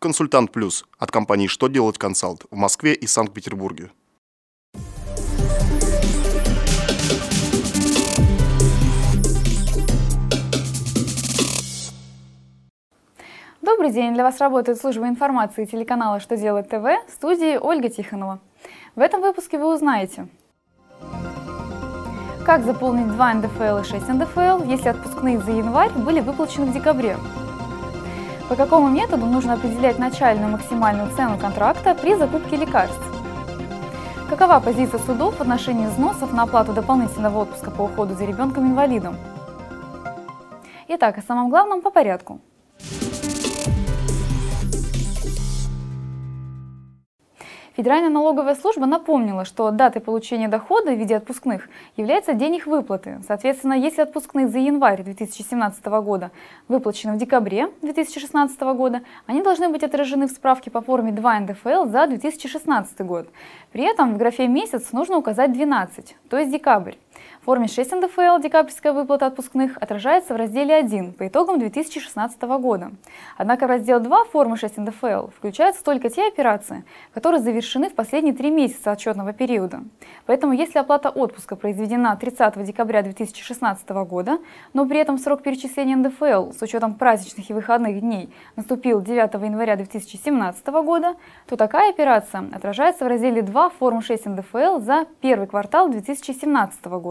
Консультант Плюс от компании «Что делать консалт» в Москве и Санкт-Петербурге. Добрый день! Для вас работает служба информации телеканала «Что делать ТВ» в студии Ольга Тихонова. В этом выпуске вы узнаете, как заполнить 2 НДФЛ и 6 НДФЛ, если отпускные за январь были выплачены в декабре. По какому методу нужно определять начальную максимальную цену контракта при закупке лекарств? Какова позиция судов в отношении взносов на оплату дополнительного отпуска по уходу за ребенком-инвалидом? Итак, о самом главном по порядку. Федеральная налоговая служба напомнила, что датой получения дохода в виде отпускных является день их выплаты. Соответственно, если отпускные за январь 2017 года выплачены в декабре 2016 года, они должны быть отражены в справке по форме 2 НДФЛ за 2016 год. При этом в графе «Месяц» нужно указать 12, то есть декабрь форме 6 НДФЛ декабрьская выплата отпускных отражается в разделе 1 по итогам 2016 года. Однако в раздел 2 формы 6 НДФЛ включаются только те операции, которые завершены в последние три месяца отчетного периода. Поэтому если оплата отпуска произведена 30 декабря 2016 года, но при этом срок перечисления НДФЛ с учетом праздничных и выходных дней наступил 9 января 2017 года, то такая операция отражается в разделе 2 формы 6 НДФЛ за первый квартал 2017 года.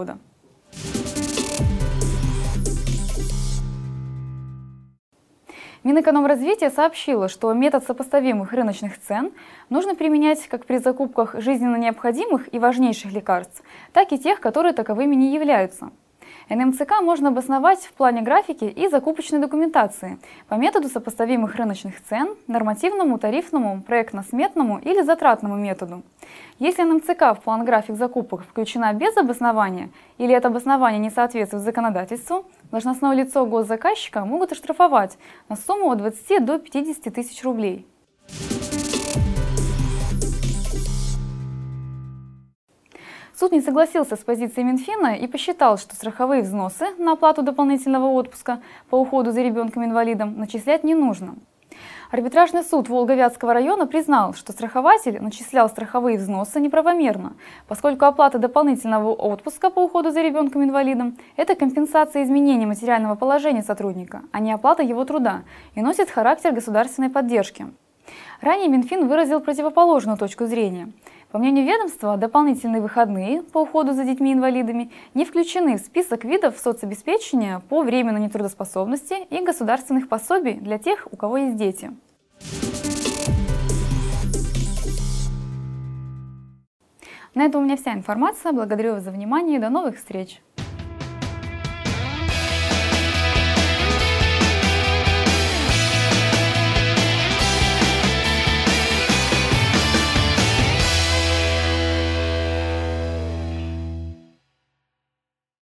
Минэкономразвитие сообщило, что метод сопоставимых рыночных цен нужно применять как при закупках жизненно необходимых и важнейших лекарств, так и тех, которые таковыми не являются. НМЦК можно обосновать в плане графики и закупочной документации по методу сопоставимых рыночных цен, нормативному, тарифному, проектно-сметному или затратному методу. Если НМЦК в план график закупок включена без обоснования или это обоснование не соответствует законодательству, должностное лицо госзаказчика могут оштрафовать на сумму от 20 до 50 тысяч рублей. Суд не согласился с позицией Минфина и посчитал, что страховые взносы на оплату дополнительного отпуска по уходу за ребенком-инвалидом начислять не нужно. Арбитражный суд Волговятского района признал, что страхователь начислял страховые взносы неправомерно, поскольку оплата дополнительного отпуска по уходу за ребенком-инвалидом – это компенсация изменения материального положения сотрудника, а не оплата его труда, и носит характер государственной поддержки. Ранее Минфин выразил противоположную точку зрения – по мнению ведомства, дополнительные выходные по уходу за детьми-инвалидами не включены в список видов соцобеспечения по временной нетрудоспособности и государственных пособий для тех, у кого есть дети. На этом у меня вся информация. Благодарю вас за внимание и до новых встреч!